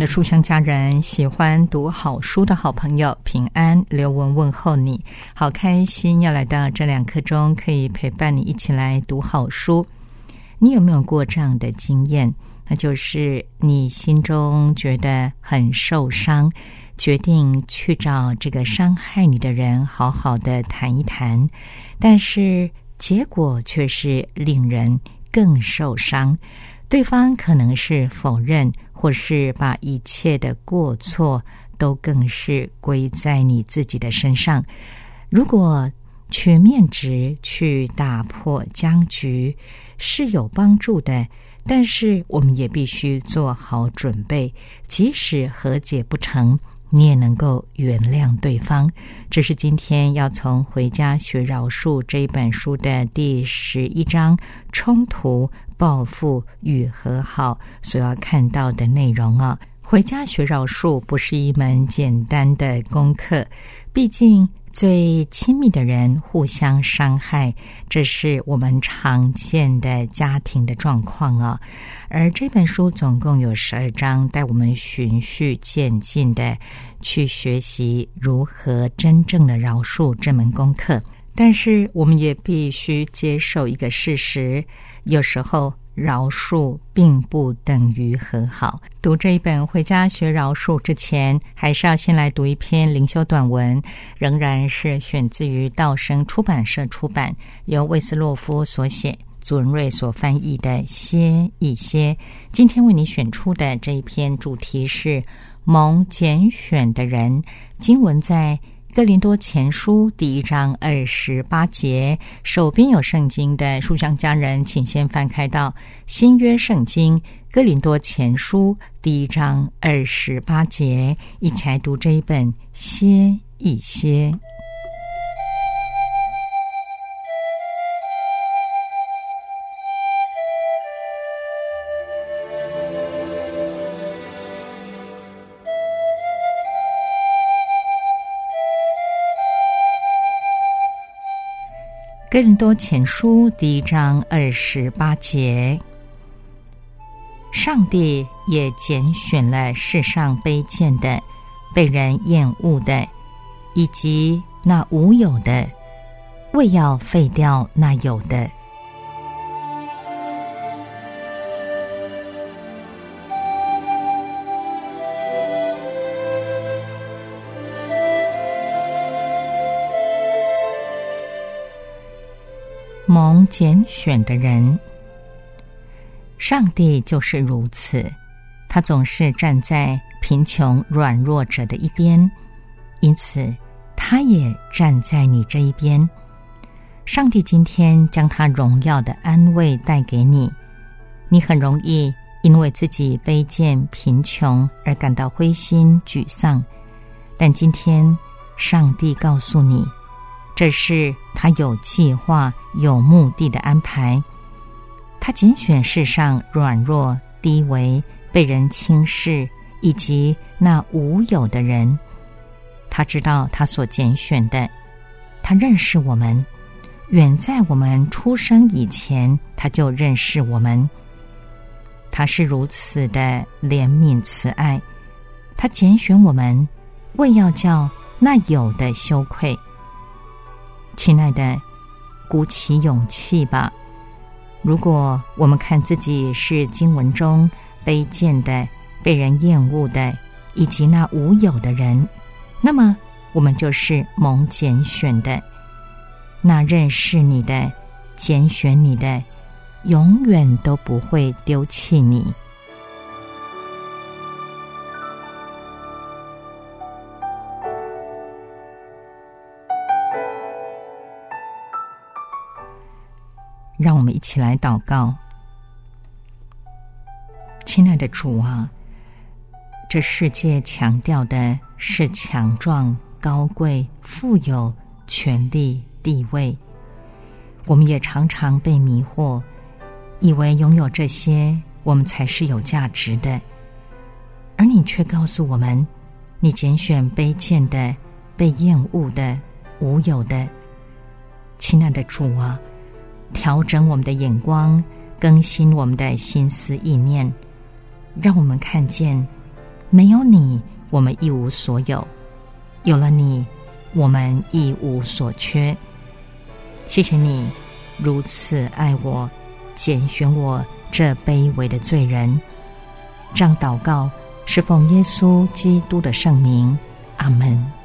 的书香家人，喜欢读好书的好朋友，平安，刘文问候你，好开心要来到这两刻钟，可以陪伴你一起来读好书。你有没有过这样的经验？那就是你心中觉得很受伤，决定去找这个伤害你的人好好的谈一谈，但是结果却是令人更受伤。对方可能是否认，或是把一切的过错都更是归在你自己的身上。如果全面直去打破僵局是有帮助的，但是我们也必须做好准备，即使和解不成。你也能够原谅对方，这是今天要从《回家学饶恕》这一本书的第十一章“冲突、报复与和好”所要看到的内容啊。《回家学饶恕》不是一门简单的功课，毕竟。最亲密的人互相伤害，这是我们常见的家庭的状况啊。而这本书总共有十二章，带我们循序渐进的去学习如何真正的饶恕这门功课。但是，我们也必须接受一个事实：有时候。饶恕并不等于和好。读这一本《回家学饶恕》之前，还是要先来读一篇灵修短文，仍然是选自于道生出版社出版，由魏斯洛夫所写，祖文瑞所翻译的《歇一歇》。今天为你选出的这一篇主题是蒙拣选的人，经文在。哥林多前书第一章二十八节，手边有圣经的书香家人，请先翻开到新约圣经哥林多前书第一章二十八节，一起来读这一本歇一歇。更多前书第一章二十八节，上帝也拣选了世上卑贱的、被人厌恶的，以及那无有的，为要废掉那有的。拣选的人，上帝就是如此，他总是站在贫穷软弱者的一边，因此他也站在你这一边。上帝今天将他荣耀的安慰带给你，你很容易因为自己卑贱贫穷而感到灰心沮丧，但今天上帝告诉你。这是他有计划、有目的的安排。他拣选世上软弱、低微、被人轻视以及那无有的人。他知道他所拣选的，他认识我们，远在我们出生以前他就认识我们。他是如此的怜悯慈爱，他拣选我们，为要叫那有的羞愧。亲爱的，鼓起勇气吧。如果我们看自己是经文中卑贱的、被人厌恶的，以及那无有的人，那么我们就是蒙拣选的。那认识你的、拣选你的，永远都不会丢弃你。让我们一起来祷告。亲爱的主啊，这世界强调的是强壮、高贵、富有、权力、地位，我们也常常被迷惑，以为拥有这些，我们才是有价值的。而你却告诉我们，你拣选卑贱的、被厌恶的、无有的。亲爱的主啊！调整我们的眼光，更新我们的心思意念，让我们看见，没有你，我们一无所有；有了你，我们一无所缺。谢谢你如此爱我，拣选我这卑微的罪人。这样祷告，是奉耶稣基督的圣名。阿门。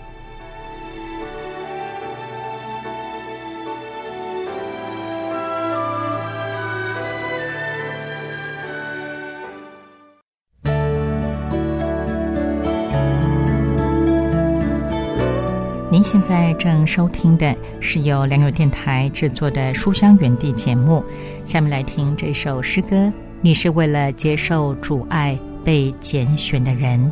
正收听的是由良友电台制作的《书香园地》节目。下面来听这首诗歌：你是为了接受阻碍被拣选的人。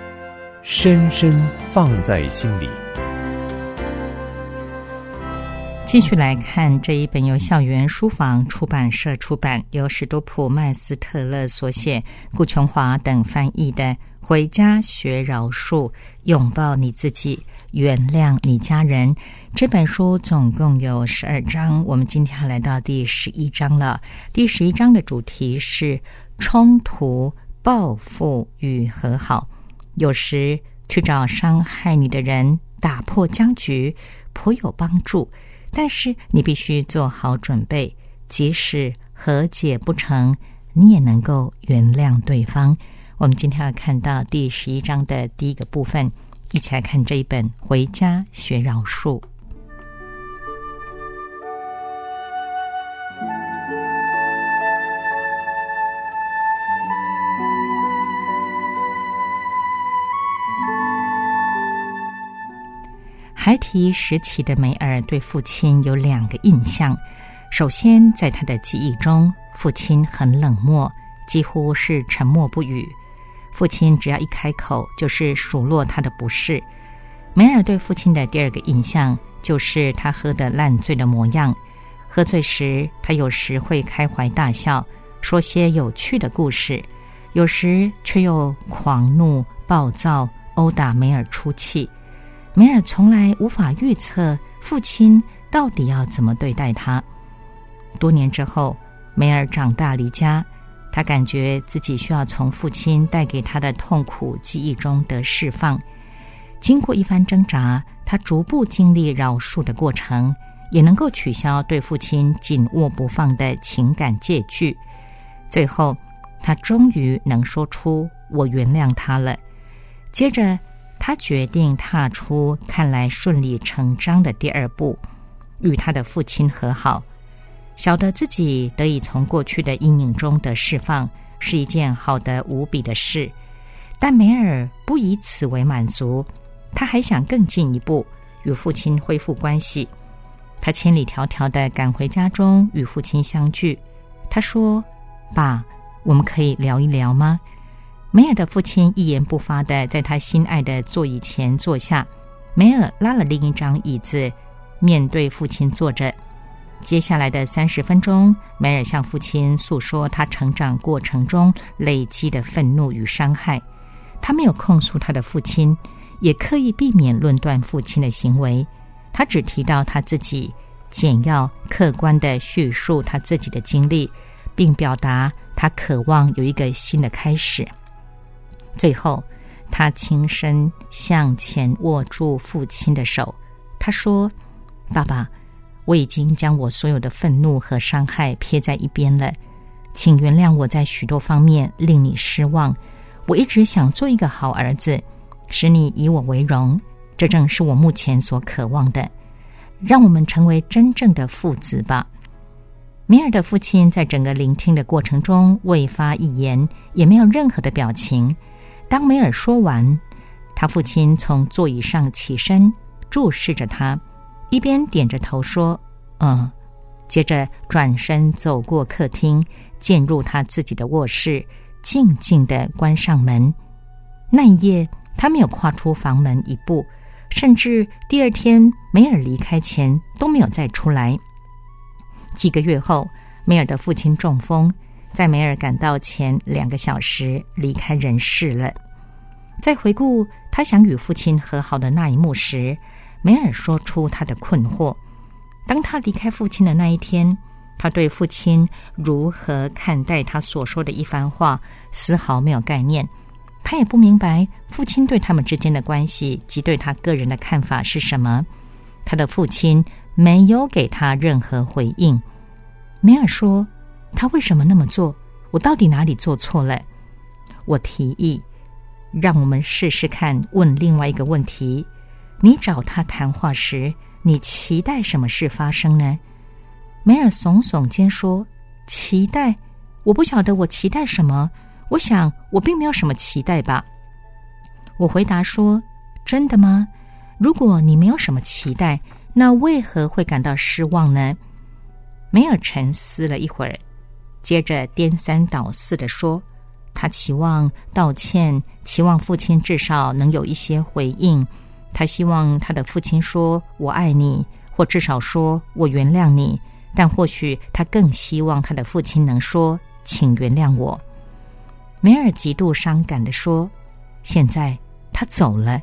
深深放在心里。继续来看这一本由校园书房出版社出版、由史多普麦斯特勒所写、顾琼华等翻译的《回家学饶恕，拥抱你自己，原谅你家人》这本书，总共有十二章。我们今天要来到第十一章了。第十一章的主题是冲突、报复与和好。有时去找伤害你的人打破僵局，颇有帮助。但是你必须做好准备，即使和解不成，你也能够原谅对方。我们今天要看到第十一章的第一个部分，一起来看这一本《回家学饶恕》。孩提时期的梅尔对父亲有两个印象：首先，在他的记忆中，父亲很冷漠，几乎是沉默不语。父亲只要一开口，就是数落他的不是。梅尔对父亲的第二个印象，就是他喝得烂醉的模样。喝醉时，他有时会开怀大笑，说些有趣的故事；有时却又狂怒暴躁，殴打梅尔出气。梅尔从来无法预测父亲到底要怎么对待他。多年之后，梅尔长大离家，他感觉自己需要从父亲带给他的痛苦记忆中得释放。经过一番挣扎，他逐步经历饶恕的过程，也能够取消对父亲紧握不放的情感戒具。最后，他终于能说出“我原谅他了”。接着。他决定踏出看来顺理成章的第二步，与他的父亲和好。晓得自己得以从过去的阴影中得释放，是一件好的无比的事。但梅尔不以此为满足，他还想更进一步与父亲恢复关系。他千里迢迢的赶回家中与父亲相聚。他说：“爸，我们可以聊一聊吗？”梅尔的父亲一言不发的在他心爱的座椅前坐下，梅尔拉了另一张椅子，面对父亲坐着。接下来的三十分钟，梅尔向父亲诉说他成长过程中累积的愤怒与伤害。他没有控诉他的父亲，也刻意避免论断父亲的行为。他只提到他自己，简要客观的叙述他自己的经历，并表达他渴望有一个新的开始。最后，他轻身向前握住父亲的手。他说：“爸爸，我已经将我所有的愤怒和伤害撇在一边了，请原谅我在许多方面令你失望。我一直想做一个好儿子，使你以我为荣。这正是我目前所渴望的。让我们成为真正的父子吧。”梅尔的父亲在整个聆听的过程中未发一言，也没有任何的表情。当梅尔说完，他父亲从座椅上起身，注视着他，一边点着头说：“嗯。”接着转身走过客厅，进入他自己的卧室，静静的关上门。那一夜，他没有跨出房门一步，甚至第二天梅尔离开前都没有再出来。几个月后，梅尔的父亲中风。在梅尔赶到前两个小时离开人世了。在回顾他想与父亲和好的那一幕时，梅尔说出他的困惑：当他离开父亲的那一天，他对父亲如何看待他所说的一番话丝毫没有概念。他也不明白父亲对他们之间的关系及对他个人的看法是什么。他的父亲没有给他任何回应。梅尔说。他为什么那么做？我到底哪里做错了？我提议，让我们试试看，问另外一个问题：你找他谈话时，你期待什么事发生呢？梅尔耸耸肩说：“期待？我不晓得我期待什么。我想我并没有什么期待吧。”我回答说：“真的吗？如果你没有什么期待，那为何会感到失望呢？”梅尔沉思了一会儿，接着颠三倒四的说。他期望道歉，期望父亲至少能有一些回应。他希望他的父亲说“我爱你”，或至少说“我原谅你”。但或许他更希望他的父亲能说“请原谅我”。梅尔极度伤感的说：“现在他走了，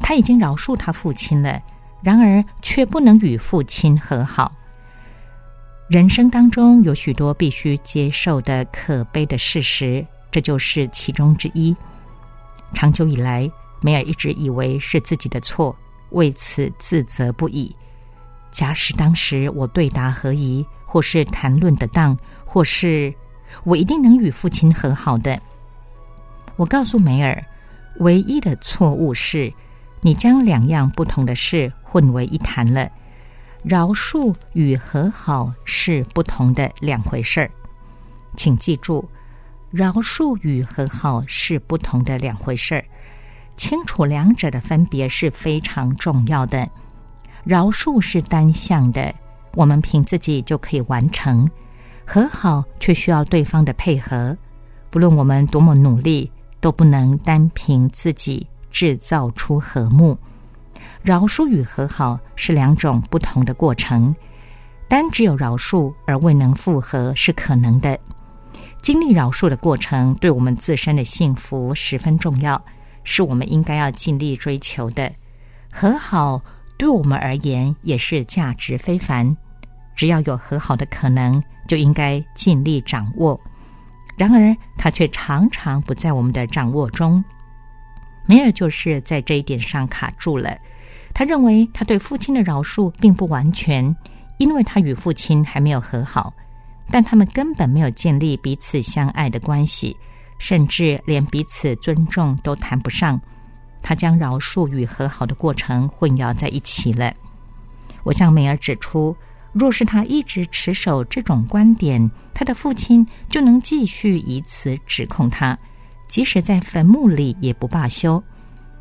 他已经饶恕他父亲了，然而却不能与父亲和好。人生当中有许多必须接受的可悲的事实。”这就是其中之一。长久以来，梅尔一直以为是自己的错，为此自责不已。假使当时我对答合宜，或是谈论得当，或是我一定能与父亲和好的。我告诉梅尔，唯一的错误是，你将两样不同的事混为一谈了。饶恕与和好是不同的两回事儿，请记住。饶恕与和好是不同的两回事儿，清楚两者的分别是非常重要的。饶恕是单向的，我们凭自己就可以完成；和好却需要对方的配合。不论我们多么努力，都不能单凭自己制造出和睦。饶恕与和好是两种不同的过程，单只有饶恕而未能复合是可能的。经历饶恕的过程，对我们自身的幸福十分重要，是我们应该要尽力追求的。和好对我们而言也是价值非凡，只要有和好的可能，就应该尽力掌握。然而，它却常常不在我们的掌握中。梅尔就是在这一点上卡住了。他认为他对父亲的饶恕并不完全，因为他与父亲还没有和好。但他们根本没有建立彼此相爱的关系，甚至连彼此尊重都谈不上。他将饶恕与和好的过程混淆在一起了。我向梅尔指出，若是他一直持守这种观点，他的父亲就能继续以此指控他，即使在坟墓里也不罢休。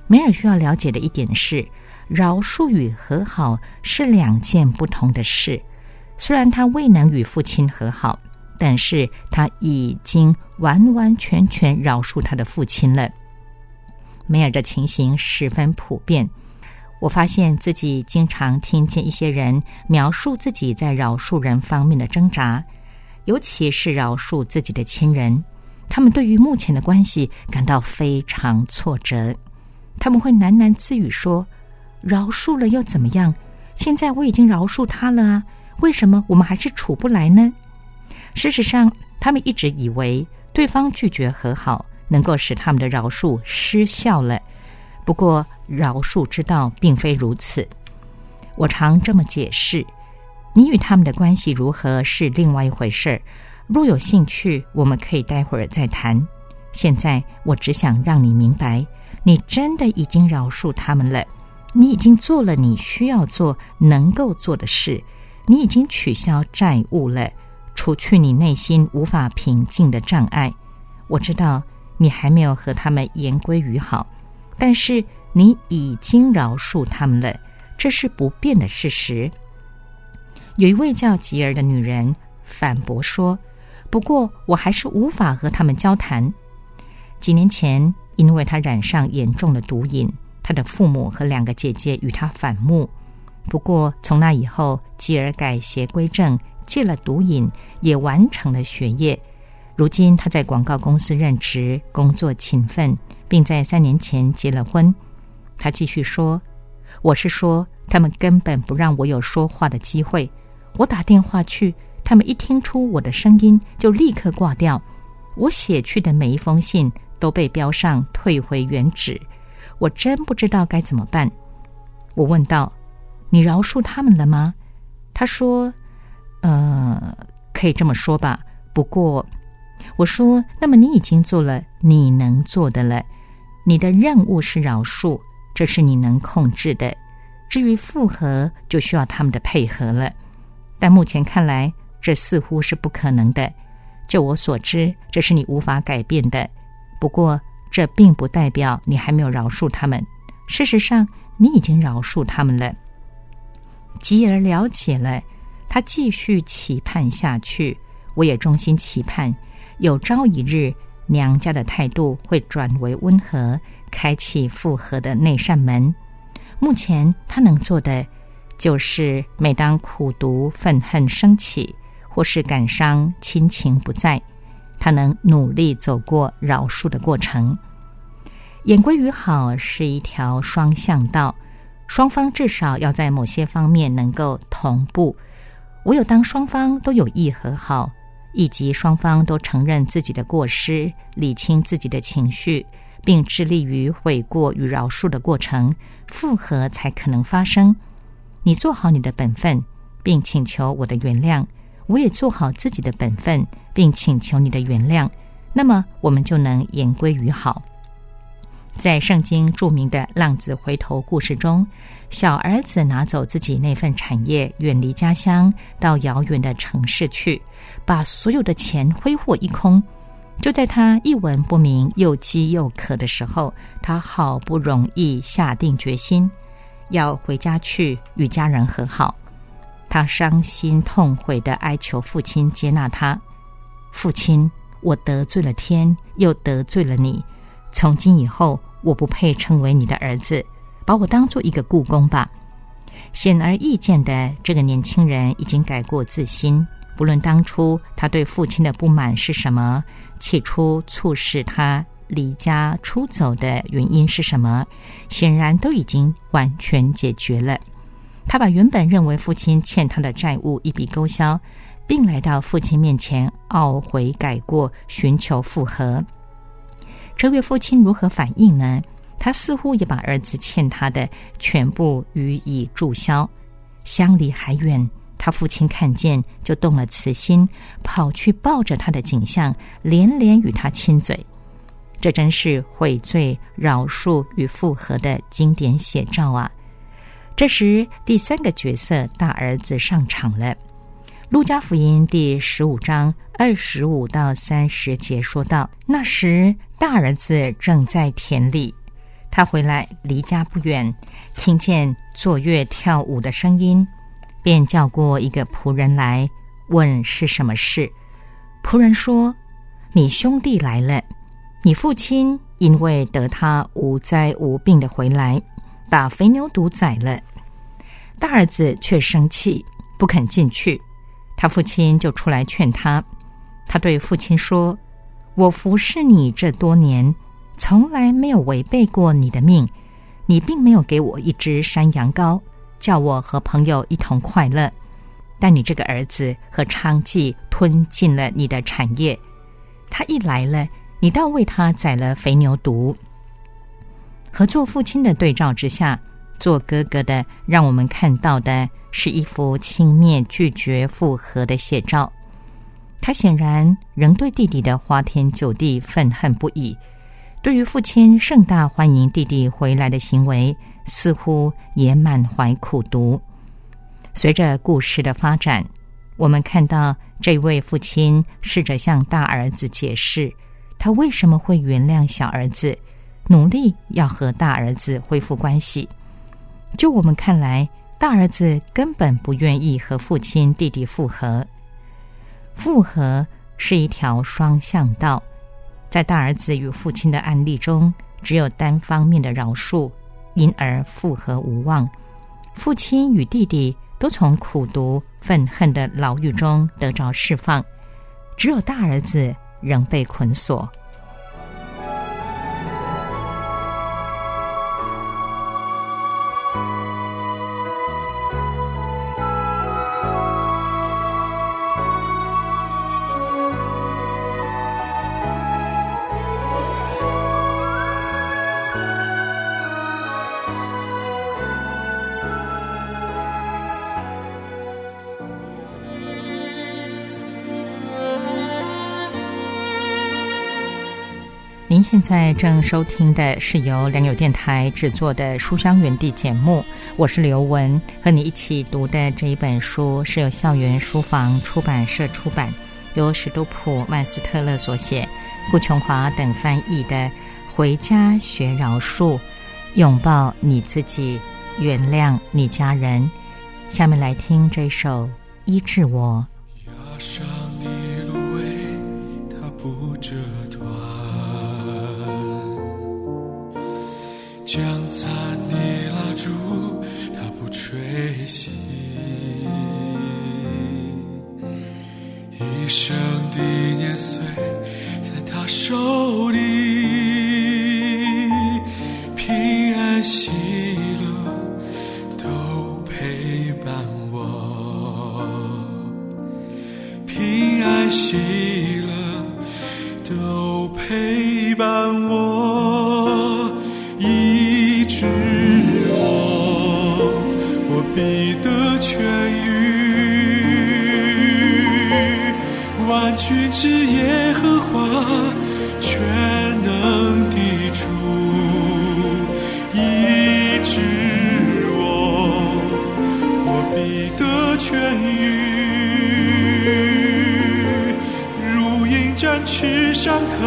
梅尔需要了解的一点是，饶恕与和好是两件不同的事。虽然他未能与父亲和好，但是他已经完完全全饶恕他的父亲了。梅尔的情形十分普遍，我发现自己经常听见一些人描述自己在饶恕人方面的挣扎，尤其是饶恕自己的亲人。他们对于目前的关系感到非常挫折，他们会喃喃自语说：“饶恕了又怎么样？现在我已经饶恕他了啊。”为什么我们还是处不来呢？事实上，他们一直以为对方拒绝和好能够使他们的饶恕失效了。不过，饶恕之道并非如此。我常这么解释：你与他们的关系如何是另外一回事儿。若有兴趣，我们可以待会儿再谈。现在，我只想让你明白，你真的已经饶恕他们了。你已经做了你需要做、能够做的事。你已经取消债务了，除去你内心无法平静的障碍。我知道你还没有和他们言归于好，但是你已经饶恕他们了，这是不变的事实。有一位叫吉尔的女人反驳说：“不过我还是无法和他们交谈。几年前，因为他染上严重的毒瘾，他的父母和两个姐姐与他反目。”不过，从那以后，吉尔改邪归正，戒了毒瘾，也完成了学业。如今，他在广告公司任职，工作勤奋，并在三年前结了婚。他继续说：“我是说，他们根本不让我有说话的机会。我打电话去，他们一听出我的声音，就立刻挂掉。我写去的每一封信都被标上退回原址。我真不知道该怎么办。”我问道。你饶恕他们了吗？他说：“呃，可以这么说吧。不过，我说，那么你已经做了你能做的了。你的任务是饶恕，这是你能控制的。至于复合，就需要他们的配合了。但目前看来，这似乎是不可能的。就我所知，这是你无法改变的。不过，这并不代表你还没有饶恕他们。事实上，你已经饶恕他们了。继而了解了，他继续期盼下去。我也衷心期盼，有朝一日，娘家的态度会转为温和，开启复合的那扇门。目前他能做的，就是每当苦读、愤恨升起，或是感伤、亲情不在，他能努力走过饶恕的过程。言归于好是一条双向道，双方至少要在某些方面能够同步。唯有当双方都有意和好，以及双方都承认自己的过失，理清自己的情绪。并致力于悔过与饶恕的过程，复合才可能发生。你做好你的本分，并请求我的原谅；我也做好自己的本分，并请求你的原谅。那么，我们就能言归于好。在圣经著名的浪子回头故事中，小儿子拿走自己那份产业，远离家乡，到遥远的城市去，把所有的钱挥霍一空。就在他一文不名、又饥又渴的时候，他好不容易下定决心要回家去与家人和好。他伤心痛悔的哀求父亲接纳他：“父亲，我得罪了天，又得罪了你。从今以后，我不配称为你的儿子，把我当做一个故宫吧。”显而易见的，这个年轻人已经改过自新。不论当初他对父亲的不满是什么，起初促使他离家出走的原因是什么，显然都已经完全解决了。他把原本认为父亲欠他的债务一笔勾销，并来到父亲面前懊悔改过，寻求复合。这位父亲如何反应呢？他似乎也把儿子欠他的全部予以注销。相离还远。他父亲看见，就动了慈心，跑去抱着他的景象，连连与他亲嘴。这真是悔罪、饶恕与复合的经典写照啊！这时，第三个角色大儿子上场了。路加福音第十五章二十五到三十节说道：“那时，大儿子正在田里，他回来离家不远，听见坐乐跳舞的声音。”便叫过一个仆人来问是什么事。仆人说：“你兄弟来了，你父亲因为得他无灾无病的回来，把肥牛犊宰了。大儿子却生气，不肯进去。他父亲就出来劝他。他对父亲说：‘我服侍你这多年，从来没有违背过你的命。你并没有给我一只山羊羔。’”叫我和朋友一同快乐，但你这个儿子和娼妓吞进了你的产业。他一来了，你倒为他宰了肥牛犊。和做父亲的对照之下，做哥哥的让我们看到的是一幅轻蔑拒绝复合的写照。他显然仍对弟弟的花天酒地愤恨不已，对于父亲盛大欢迎弟弟回来的行为。似乎也满怀苦毒。随着故事的发展，我们看到这位父亲试着向大儿子解释，他为什么会原谅小儿子，努力要和大儿子恢复关系。就我们看来，大儿子根本不愿意和父亲弟弟复合。复合是一条双向道，在大儿子与父亲的案例中，只有单方面的饶恕。因而复合无望，父亲与弟弟都从苦读愤恨的牢狱中得着释放，只有大儿子仍被捆锁。在正收听的是由良友电台制作的《书香园地》节目，我是刘雯，和你一起读的这一本书是由校园书房出版社出版，由史都普曼斯特勒所写，顾琼华等翻译的《回家学饶恕，拥抱你自己，原谅你家人》。下面来听这首《医治我》。压上的芦苇，它不折断；将残的蜡烛，它不吹熄。一生的年岁，在他手里，展翅上腾，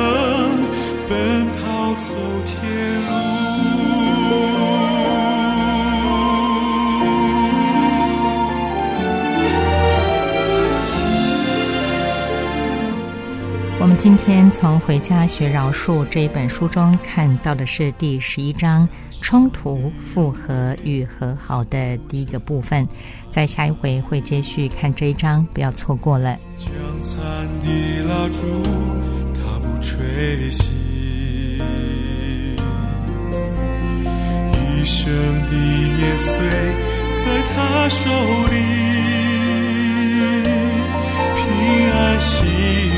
奔跑走今天从《回家学饶恕》这一本书中看到的是第十一章“冲突、复合与和好”的第一个部分，在下一回会接续看这一章，不要错过了。将残的蜡烛，它不吹熄。一生的年岁，在他手里，平安喜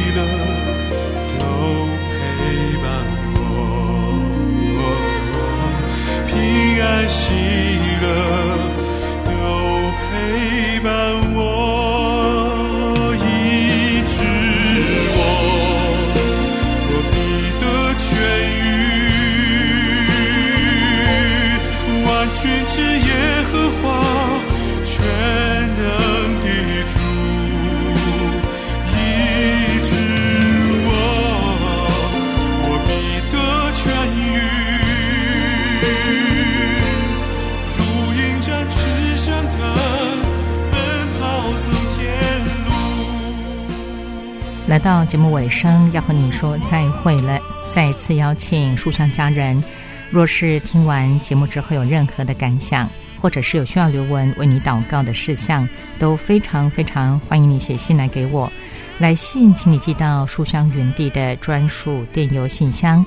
到节目尾声，要和你说再会了。再次邀请书香家人，若是听完节目之后有任何的感想，或者是有需要刘文为你祷告的事项，都非常非常欢迎你写信来给我。来信请你寄到书香园地的专属电邮信箱，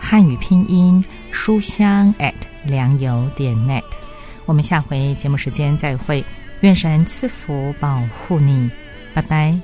汉语拼音书香 at 良友点 net。我们下回节目时间再会，愿神赐福保护你，拜拜。